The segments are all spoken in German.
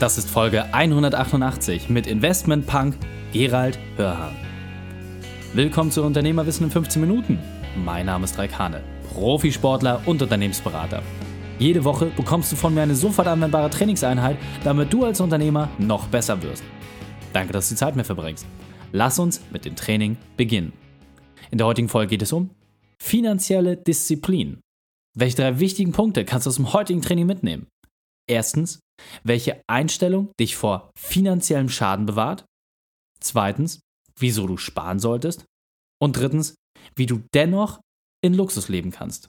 Das ist Folge 188 mit Investmentpunk Gerald Hörhan. Willkommen zu Unternehmerwissen in 15 Minuten. Mein Name ist Raik Hane, Profisportler und Unternehmensberater. Jede Woche bekommst du von mir eine sofort anwendbare Trainingseinheit, damit du als Unternehmer noch besser wirst. Danke, dass du die Zeit mir verbringst. Lass uns mit dem Training beginnen. In der heutigen Folge geht es um finanzielle Disziplin. Welche drei wichtigen Punkte kannst du aus dem heutigen Training mitnehmen? Erstens, welche Einstellung dich vor finanziellem Schaden bewahrt. Zweitens, wieso du sparen solltest. Und drittens, wie du dennoch in Luxus leben kannst.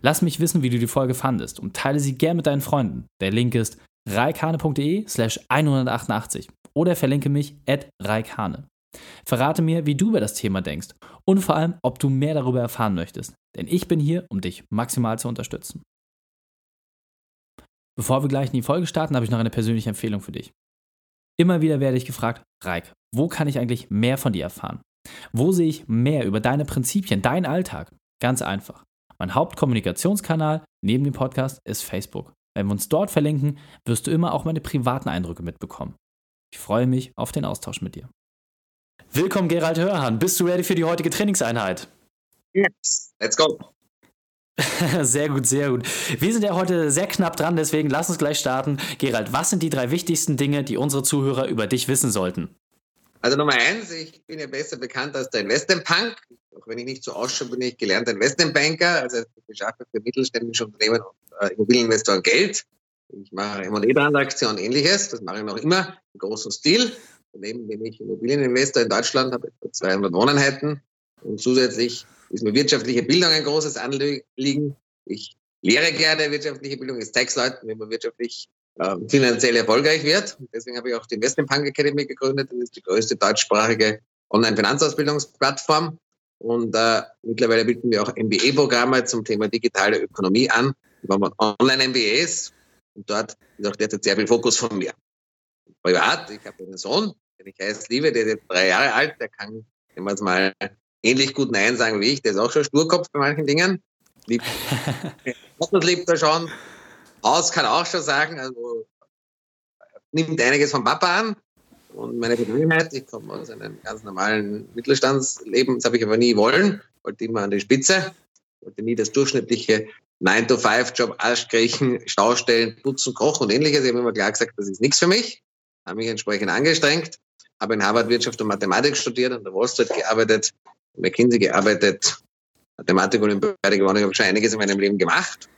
Lass mich wissen, wie du die Folge fandest und teile sie gern mit deinen Freunden. Der Link ist reikane.de slash 188 oder verlinke mich at reikane. Verrate mir, wie du über das Thema denkst und vor allem, ob du mehr darüber erfahren möchtest, denn ich bin hier, um dich maximal zu unterstützen. Bevor wir gleich in die Folge starten, habe ich noch eine persönliche Empfehlung für dich. Immer wieder werde ich gefragt, Reik, wo kann ich eigentlich mehr von dir erfahren? Wo sehe ich mehr über deine Prinzipien, deinen Alltag? Ganz einfach. Mein Hauptkommunikationskanal neben dem Podcast ist Facebook. Wenn wir uns dort verlinken, wirst du immer auch meine privaten Eindrücke mitbekommen. Ich freue mich auf den Austausch mit dir. Willkommen, Gerald Hörhan. Bist du ready für die heutige Trainingseinheit? Yes, let's go. Sehr gut, sehr gut. Wir sind ja heute sehr knapp dran, deswegen lass uns gleich starten. Gerald, was sind die drei wichtigsten Dinge, die unsere Zuhörer über dich wissen sollten? Also Nummer eins, ich bin ja besser bekannt als der Investmentpunk. Auch wenn ich nicht so ausschaue, bin ich gelernter Investmentbanker. Also ich beschaffe für mittelständische Unternehmen und äh, Immobilieninvestoren Geld. Ich mache M&A-Transaktionen und ähnliches. Das mache ich noch immer im großen Stil. Daneben bin ich Immobilieninvestor in Deutschland, habe etwa 200 Wohneinheiten. Und zusätzlich ist mir wirtschaftliche Bildung ein großes Anliegen. Ich lehre gerne wirtschaftliche Bildung. Ich zeige es Leuten, wie man wirtschaftlich äh, finanziell erfolgreich wird. Deswegen habe ich auch die Investment Punk Academy gegründet. Das ist die größte deutschsprachige Online-Finanzausbildungsplattform. Und äh, mittlerweile bieten wir auch MBA-Programme zum Thema digitale Ökonomie an. Wir haben Online-MBAs und dort ist auch derzeit sehr viel Fokus von mir. Privat, ich habe einen Sohn, den ich heiß liebe, der ist jetzt drei Jahre alt, der kann, es mal ähnlich gut Nein sagen wie ich. Der ist auch schon Sturkopf bei manchen Dingen. Liebt, er schon. Haus kann auch schon sagen, also nimmt einiges vom Papa an. Und meine Vergangenheit, ich komme aus einem ganz normalen Mittelstandsleben, das habe ich aber nie wollen, wollte immer an die Spitze, wollte nie das durchschnittliche 9-to-5-Job, Arschkriechen, Staustellen, Putzen, Kochen und ähnliches. Ich habe immer klar gesagt, das ist nichts für mich, habe mich entsprechend angestrengt, habe in Harvard Wirtschaft und Mathematik studiert, an der Wall Street gearbeitet, McKinsey gearbeitet, Mathematik und Olympiade gewonnen. Ich habe schon einiges in meinem Leben gemacht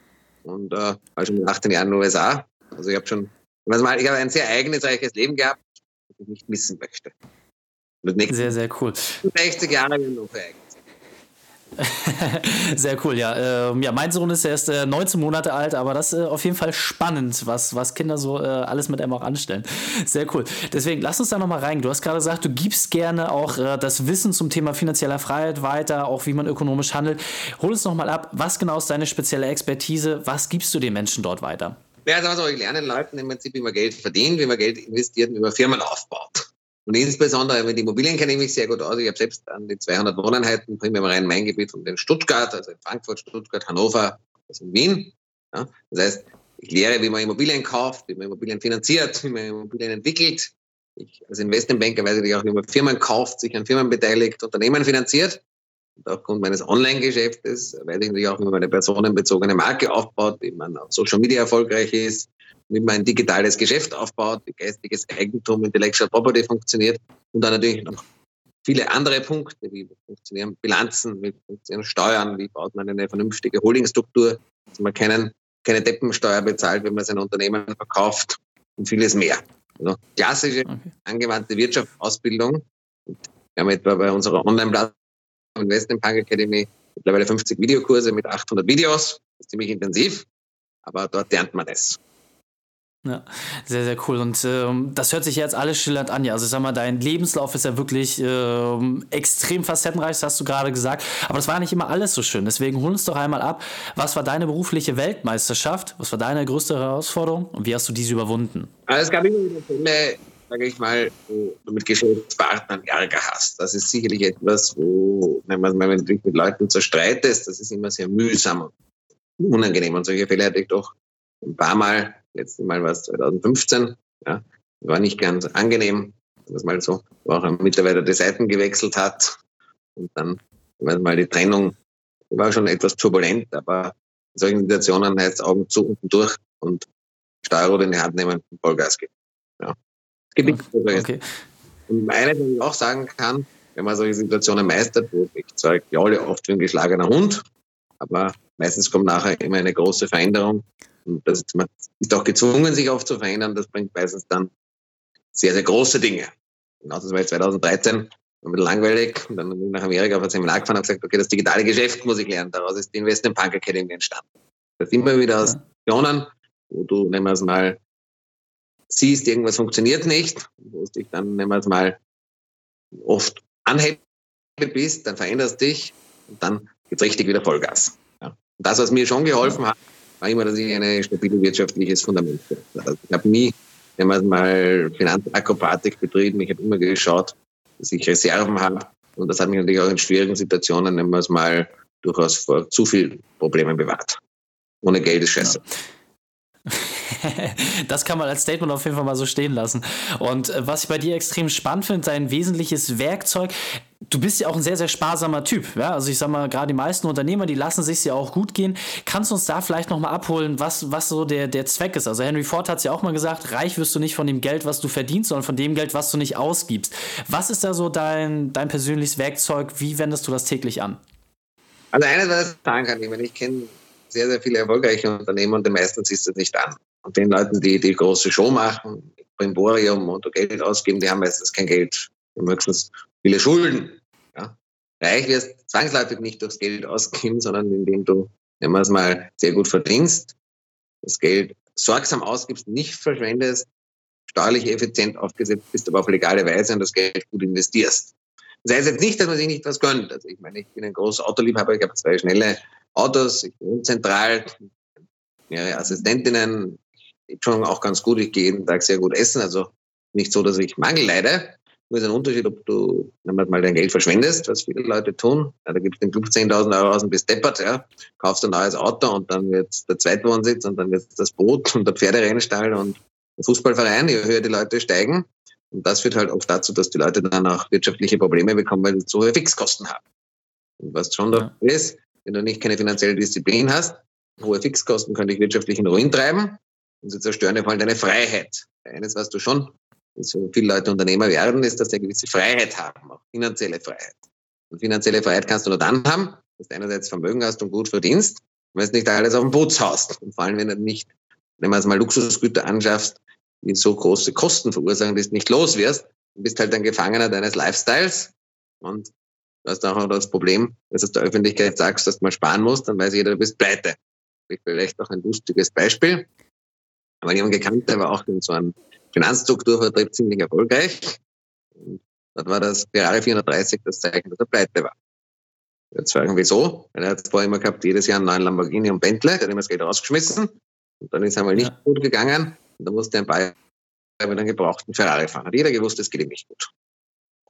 und äh, war schon mit 18 Jahren in den USA. Also ich habe schon, ich habe ein sehr eigenes, reiches Leben gehabt, das ich nicht missen möchte. Sehr, sehr cool. 60 Jahre nur für eigen. Sehr cool, ja. Ähm, ja, mein Sohn ist erst äh, 19 Monate alt, aber das ist äh, auf jeden Fall spannend, was, was Kinder so äh, alles mit einem auch anstellen. Sehr cool. Deswegen lass uns da nochmal rein. Du hast gerade gesagt, du gibst gerne auch äh, das Wissen zum Thema finanzieller Freiheit weiter, auch wie man ökonomisch handelt. Hol uns nochmal ab, was genau ist deine spezielle Expertise? Was gibst du den Menschen dort weiter? Ja, also ich lerne Leuten im Prinzip, wie man Geld verdient, wie man Geld investiert und wie man Firmen aufbaut. Und insbesondere mit Immobilien kenne ich mich sehr gut aus. Ich habe selbst an die 200 Wohneinheiten, primär im Rhein-Main-Gebiet und in Stuttgart, also in Frankfurt, Stuttgart, Hannover, also in Wien. Ja, das heißt, ich lehre, wie man Immobilien kauft, wie man Immobilien finanziert, wie man Immobilien entwickelt. Ich als Investmentbanker weiß ich auch, wie man Firmen kauft, sich an Firmen beteiligt, Unternehmen finanziert. Und aufgrund meines Online-Geschäftes weiß ich natürlich auch, wie man eine personenbezogene Marke aufbaut, wie man auf Social Media erfolgreich ist, wie man ein digitales Geschäft aufbaut, wie geistiges Eigentum, Intellectual Property funktioniert und dann natürlich noch viele andere Punkte, wie funktionieren Bilanzen, wie funktionieren Steuern, wie baut man eine vernünftige Holdingstruktur, dass man keinen, keine Deppensteuer bezahlt, wenn man sein Unternehmen verkauft und vieles mehr. Also klassische okay. angewandte Wirtschaftsausbildung. Wir haben etwa bei unserer Online-Plattform Investment Punk Academy mittlerweile 50 Videokurse mit 800 Videos. Das ist ziemlich intensiv, aber dort lernt man es. Ja, sehr, sehr cool. Und ähm, das hört sich jetzt alles schillernd an. Ja, also ich sag mal, dein Lebenslauf ist ja wirklich ähm, extrem facettenreich, das hast du gerade gesagt. Aber das war nicht immer alles so schön. Deswegen hol uns doch einmal ab. Was war deine berufliche Weltmeisterschaft? Was war deine größte Herausforderung? Und wie hast du diese überwunden? Also es gab immer wieder Fälle, sage ich mal, wo du mit Geschäftspartnern Ärger hast. Das ist sicherlich etwas, wo, wenn man, wenn mit Leuten zerstreitet, das ist immer sehr mühsam und unangenehm. Und solche Fälle hatte ich doch ein paar Mal Letztes Mal war es 2015. Ja. War nicht ganz angenehm, dass mal so, wo auch ein Mitarbeiter die Seiten gewechselt hat. Und dann mal die Trennung war schon etwas turbulent, aber in solchen Situationen heißt Augen zu und durch und Steuerrad in die Hand nehmen und Vollgas geben. Ja. Es gibt okay. okay. Und eine, die ich auch sagen kann, wenn man solche Situationen meistert, wo ich ja, alle oft wie ein geschlagener Hund, aber meistens kommt nachher immer eine große Veränderung. Und das ist, man ist auch gezwungen, sich oft zu verändern. Das bringt meistens dann sehr, sehr große Dinge. Genau, das war 2013, war ein bisschen langweilig. Und dann bin ich nach Amerika auf ein Seminar gefahren und gesagt, okay, das digitale Geschäft muss ich lernen. Daraus ist die Investment Punk Academy entstanden. Das sind immer wieder Situationen, wo du, nehmen wir es mal, siehst, irgendwas funktioniert nicht, wo du dich dann, nehmen wir es mal, oft anhebelt bist, dann veränderst dich und dann gibt es richtig wieder Vollgas. Ja. Und das, was mir schon geholfen hat, immer, dass ich ein stabiles wirtschaftliches Fundament habe. Also ich habe nie, wenn man mal Finanzakrobatik betrieben, ich habe immer geschaut, dass ich Reserven habe. Und das hat mich natürlich auch in schwierigen Situationen, nehmen wir es mal, durchaus vor zu viel Problemen bewahrt. Ohne Geld ist scheiße. Ja. das kann man als Statement auf jeden Fall mal so stehen lassen. Und äh, was ich bei dir extrem spannend finde, dein wesentliches Werkzeug, du bist ja auch ein sehr, sehr sparsamer Typ. Ja? Also ich sag mal, gerade die meisten Unternehmer, die lassen sich ja auch gut gehen. Kannst du uns da vielleicht nochmal abholen, was, was so der, der Zweck ist? Also Henry Ford hat es ja auch mal gesagt, reich wirst du nicht von dem Geld, was du verdienst, sondern von dem Geld, was du nicht ausgibst. Was ist da so dein, dein persönliches Werkzeug? Wie wendest du das täglich an? Also eines, was ich sagen kann, ich meine, ich kenne sehr, sehr viele erfolgreiche Unternehmen und den meisten siehst du nicht an. Und den Leuten, die die große Show machen, Brimborium und Geld ausgeben, die haben meistens kein Geld. Höchstens viele Schulden. Ja. Reich wirst zwangsläufig nicht durchs Geld ausgeben, sondern indem du, wenn man es mal sehr gut verdienst, das Geld sorgsam ausgibst, nicht verschwendest, steuerlich effizient aufgesetzt bist, aber auf legale Weise und das Geld gut investierst. Das heißt jetzt nicht, dass man sich nicht was gönnt. Also ich meine, ich bin ein großer Autoliebhaber, ich habe zwei schnelle Autos, ich wohne zentral, mehrere Assistentinnen, ich schon auch ganz gut, ich gehe jeden Tag sehr gut essen, also nicht so, dass ich Mangel leide. Nur ist ein Unterschied, ob du mal dein Geld verschwendest, was viele Leute tun. Ja, da gibst du den Club 10.000 Euro aus und bist deppert, ja. kaufst ein neues Auto und dann wird der Zweitwohnsitz und dann wird das Boot und der Pferderennstall und der Fußballverein, je höher die Leute steigen. Und das führt halt oft dazu, dass die Leute dann auch wirtschaftliche Probleme bekommen, weil sie zu hohe Fixkosten haben. Und was schon ja. da ist, wenn du nicht keine finanzielle Disziplin hast, hohe Fixkosten können dich wirtschaftlich in Ruin treiben und sie zerstören vor allem deine Freiheit. Eines, was du schon, so viele Leute Unternehmer werden, ist, dass sie eine gewisse Freiheit haben, auch finanzielle Freiheit. Und finanzielle Freiheit kannst du nur dann haben, dass du einerseits Vermögen hast und gut verdienst, weil du nicht alles auf dem Boots haust. Und vor allem, wenn du nicht, wenn man es mal Luxusgüter anschaffst, die so große Kosten verursachen, dass du nicht los wirst, du bist halt ein Gefangener deines Lifestyles und Du hast auch das Problem, dass du der Öffentlichkeit sagst, dass du mal sparen musst, dann weiß jeder, du bist pleite. Vielleicht auch ein lustiges Beispiel. Aber jemand gekannt, der war auch in so einem Finanzstrukturvertrieb ziemlich erfolgreich. Und dort war das Ferrari 430 das Zeichen, dass er pleite war. Jetzt fragen, wieso? Weil er hat vorher immer gehabt, jedes Jahr einen neuen Lamborghini und Bentley, der hat immer das Geld rausgeschmissen. Und dann ist einmal nicht ja. gut gegangen. Und dann musste er ein paar Jahre mit einem gebrauchten Ferrari fahren. Hat jeder gewusst, das geht ihm nicht gut.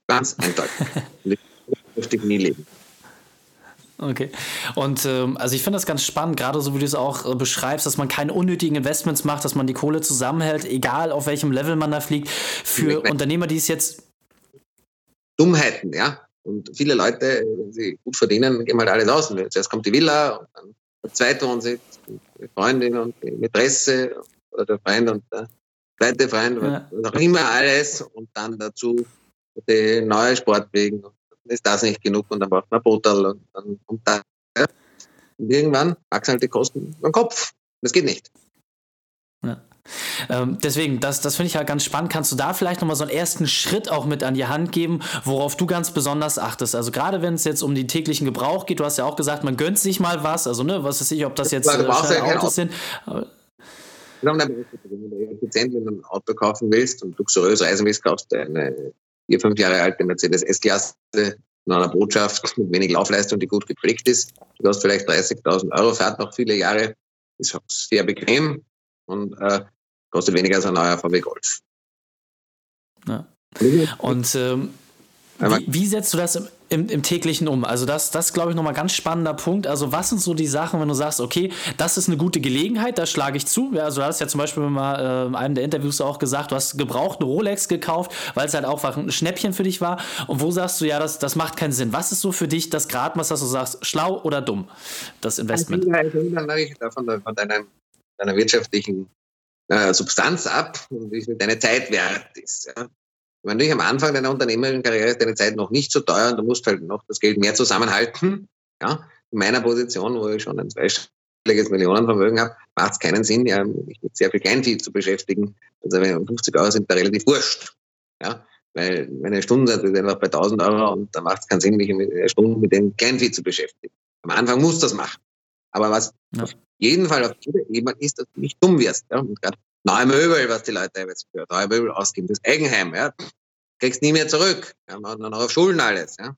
Ganz eindeutig. dürfte ich nie leben. Okay. Und ähm, also ich finde das ganz spannend, gerade so wie du es auch äh, beschreibst, dass man keine unnötigen Investments macht, dass man die Kohle zusammenhält, egal auf welchem Level man da fliegt. Für Unternehmer, die es jetzt. Dummheiten, ja. Und viele Leute, wenn sie gut verdienen, geben halt alles aus. Und zuerst kommt die Villa und dann der Zweitwohnsitz, die Freundin und die Mätresse oder der Freund und der zweite Freund, ja. was auch immer alles. Und dann dazu die neue Sportwegen ist das nicht genug und dann braucht man Botal und dann kommt da. Ja. Und irgendwann wachsen halt die Kosten am Kopf. Das geht nicht. Ja. Ähm, deswegen, das, das finde ich halt ganz spannend. Kannst du da vielleicht nochmal so einen ersten Schritt auch mit an die Hand geben, worauf du ganz besonders achtest? Also gerade wenn es jetzt um den täglichen Gebrauch geht, du hast ja auch gesagt, man gönnt sich mal was, also ne, was weiß ich, ob das jetzt äh, ja Autos sind. Aber, wenn du effizient, wenn du ein Auto kaufen willst und luxuriös reisen willst, kaufst du eine vier, fünf Jahre alte Mercedes S-Klasse in einer Botschaft mit wenig Laufleistung, die gut gepflegt ist. Die kostet vielleicht 30.000 Euro, fährt noch viele Jahre, ist sehr bequem und äh, kostet weniger als ein neuer VW Golf. Ja. Und ähm, Wie, wie, setzt du das im, im, im, täglichen um? Also das, das glaube ich, nochmal ein ganz spannender Punkt. Also was sind so die Sachen, wenn du sagst, okay, das ist eine gute Gelegenheit, da schlage ich zu. Ja, also du hast ja zum Beispiel mal äh, in einem der Interviews auch gesagt, du hast gebraucht eine Rolex gekauft, weil es halt auch ein Schnäppchen für dich war. Und wo sagst du, ja, das, das macht keinen Sinn. Was ist so für dich das Gradmaß, dass du sagst, schlau oder dumm, das Investment? Also, ich davon von deiner, deiner wirtschaftlichen äh, Substanz ab und wie viel deine Zeit wert ist. Ja. Wenn du am Anfang deiner unternehmerischen Karriere ist deine Zeit noch nicht so teuer und du musst halt noch das Geld mehr zusammenhalten. Ja, in meiner Position, wo ich schon ein zweistelliges Millionenvermögen habe, macht es keinen Sinn, ja, mich mit sehr viel Kleinvieh zu beschäftigen. Also 50 Euro sind da relativ wurscht. Ja, weil meine Stundensatz ist einfach bei 1000 Euro und da macht es keinen Sinn, mich eine Stunde mit dem Kleinvieh zu beschäftigen. Am Anfang muss das machen. Aber was ja. auf jeden Fall auf jeder Ebene ist, dass du nicht dumm wirst. Ja? Und gerade neue Möbel, was die Leute jetzt für neue Möbel ausgeben, das Eigenheim, ja, kriegst nie mehr zurück. Ja, man hat dann auf Schulden alles. Ja.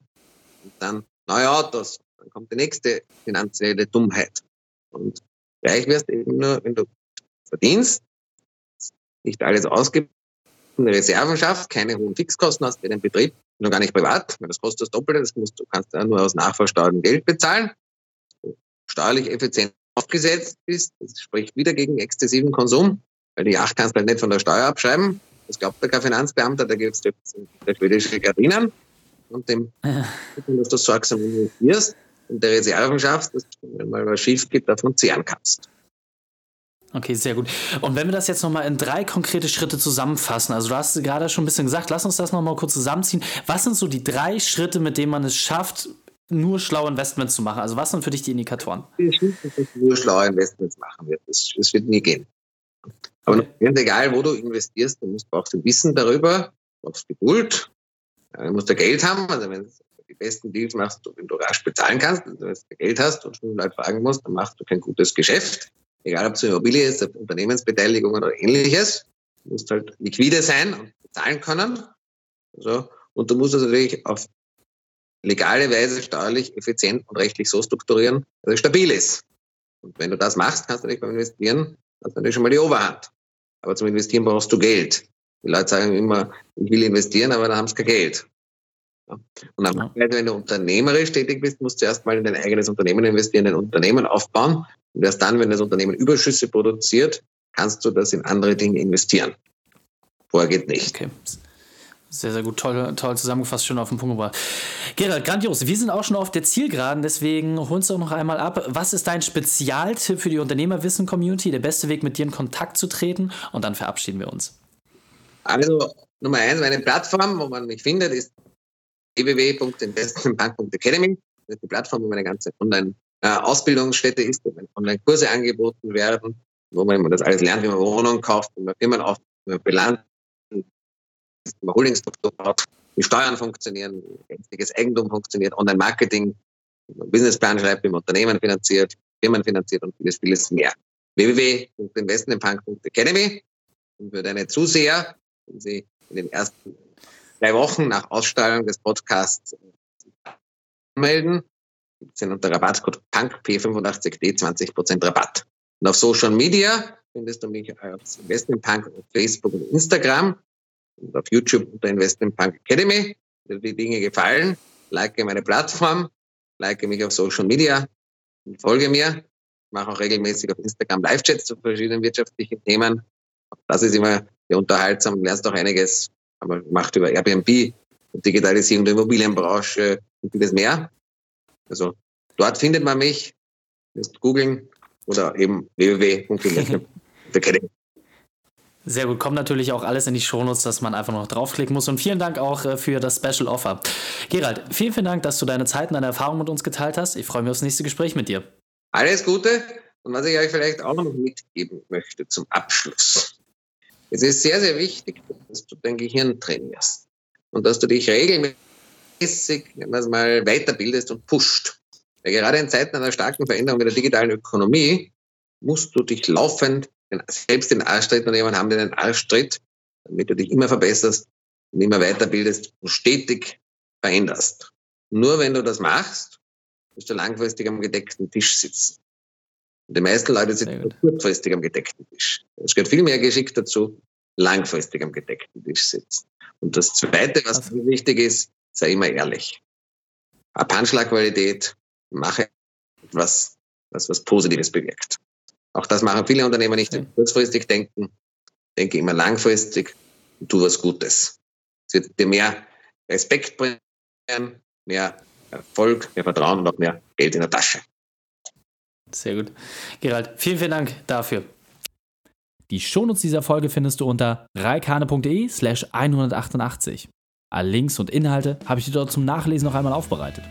Und dann neue Autos. Dann kommt die nächste finanzielle Dummheit. Und reich wirst du eben nur, wenn du verdienst, nicht alles ausgibst, eine Reserven schaffst, keine hohen Fixkosten hast für den Betrieb, noch gar nicht privat, weil das kostet das Doppelte, das musst du kannst ja nur aus nachversteuertem Geld bezahlen, steuerlich effizient aufgesetzt bist, das spricht wieder gegen exzessiven Konsum, weil die Yacht kannst du halt nicht von der Steuer abschreiben. Das glaubt der kein Finanzbeamter, da gibt es der schwedische Gardinen und dem, ja. dass du sorgsam investierst und der Reserven schaffst, dass du, wenn mal was schief geht, davon zehren kannst. Okay, sehr gut. Und wenn wir das jetzt nochmal in drei konkrete Schritte zusammenfassen, also du hast gerade schon ein bisschen gesagt, lass uns das nochmal kurz zusammenziehen. Was sind so die drei Schritte, mit denen man es schafft, nur schlaue Investments zu machen? Also was sind für dich die Indikatoren? Ich will nicht, nur schlaue Investments machen wird. Das, das wird nie gehen. Aber ganz egal, wo du investierst, du musst brauchst du Wissen darüber, du brauchst Geduld, du musst ja Geld haben. Also wenn du die besten Deals machst, wenn du rasch bezahlen kannst, also wenn du Geld hast und schon Leute fragen musst, dann machst du kein gutes Geschäft. Egal ob es Immobilie ist, Unternehmensbeteiligung oder ähnliches. Du musst halt liquide sein und bezahlen können. Also, und du musst es natürlich auf legale Weise steuerlich, effizient und rechtlich so strukturieren, dass es stabil ist. Und wenn du das machst, kannst du dich beim Investieren, du natürlich schon mal die Oberhand. Aber zum Investieren brauchst du Geld. Die Leute sagen immer, ich will investieren, aber dann haben sie kein Geld. Und am ja. wenn du unternehmerisch tätig bist, musst du erst mal in dein eigenes Unternehmen investieren, ein Unternehmen aufbauen. Und erst dann, wenn das Unternehmen Überschüsse produziert, kannst du das in andere Dinge investieren. Vorher geht nicht. Okay. Sehr, sehr gut, toll, toll zusammengefasst, schön auf den Punkt gebracht. Gerald, grandios. Wir sind auch schon auf der Zielgeraden, deswegen hol uns doch noch einmal ab. Was ist dein Spezialtipp für die Unternehmerwissen-Community? Der beste Weg, mit dir in Kontakt zu treten? Und dann verabschieden wir uns. Also, Nummer eins, meine Plattform, wo man mich findet, ist www.investmentbank.academy. Das ist die Plattform, wo meine ganze Online-Ausbildungsstätte ist, wo Online-Kurse angeboten werden, wo man das alles lernt, wie man Wohnungen kauft, wie man Firmen aufbaut, wie man Bilanz Holdingstruktur hat, wie Steuern funktionieren, geistiges Eigentum funktioniert, Online-Marketing, Businessplan schreibt, wie man Unternehmen finanziert, Firmen finanziert und vieles, vieles mehr. www.investmentpunk.academy und für deine Zuseher, wenn sie in den ersten drei Wochen nach Ausstrahlung des Podcasts melden, gibt es unter Rabattcode PUNK-P85D 20% Rabatt. Und auf Social Media findest du mich als Investmentpunk auf Facebook und Instagram und auf YouTube unter Investment Punk Academy. Wenn dir die Dinge gefallen, like meine Plattform, like mich auf Social Media und folge mir. Ich mache auch regelmäßig auf Instagram Live-Chats zu verschiedenen wirtschaftlichen Themen. Das ist immer sehr unterhaltsam, lernst auch einiges. Haben wir gemacht über Airbnb, Digitalisierung der Immobilienbranche und vieles mehr. Also dort findet man mich, müsst googeln oder eben www.investment.academy. Sehr gut, kommt natürlich auch alles in die Shownotes, dass man einfach noch draufklicken muss. Und vielen Dank auch äh, für das Special Offer. Gerald, vielen, vielen Dank, dass du deine Zeit und deine Erfahrungen mit uns geteilt hast. Ich freue mich aufs nächste Gespräch mit dir. Alles Gute. Und was ich euch vielleicht auch noch mitgeben möchte zum Abschluss. Es ist sehr, sehr wichtig, dass du dein Gehirn trainierst und dass du dich regelmäßig, wenn man es mal weiterbildest und pusht. Weil gerade in Zeiten einer starken Veränderung in der digitalen Ökonomie musst du dich laufend selbst den Arschtritt und jemanden haben, den Arschtritt, damit du dich immer verbesserst und immer weiterbildest und stetig veränderst. Nur wenn du das machst, wirst du langfristig am gedeckten Tisch sitzen. Und die meisten Leute sitzen kurzfristig am gedeckten Tisch. Es gehört viel mehr Geschick dazu, langfristig am gedeckten Tisch sitzen. Und das Zweite, was also. wichtig ist, sei immer ehrlich. Hab Handschlagqualität, mache etwas, was was Positives bewirkt. Auch das machen viele Unternehmer nicht, die kurzfristig denken, denke immer langfristig und tu was Gutes. Es wird dir mehr Respekt bringen, mehr Erfolg, mehr Vertrauen und auch mehr Geld in der Tasche. Sehr gut. Gerald, vielen, vielen Dank dafür. Die Shownotes dieser Folge findest du unter reikane.de slash 188. Alle Links und Inhalte habe ich dir dort zum Nachlesen noch einmal aufbereitet.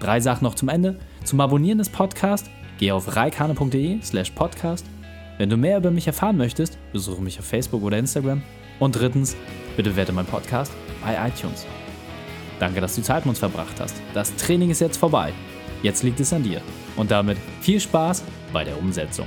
Drei Sachen noch zum Ende. Zum Abonnieren des Podcasts geh auf reikane.de slash podcast. Wenn du mehr über mich erfahren möchtest, besuche mich auf Facebook oder Instagram. Und drittens, bitte werte meinen Podcast bei iTunes. Danke, dass du Zeit mit uns verbracht hast. Das Training ist jetzt vorbei. Jetzt liegt es an dir. Und damit viel Spaß bei der Umsetzung.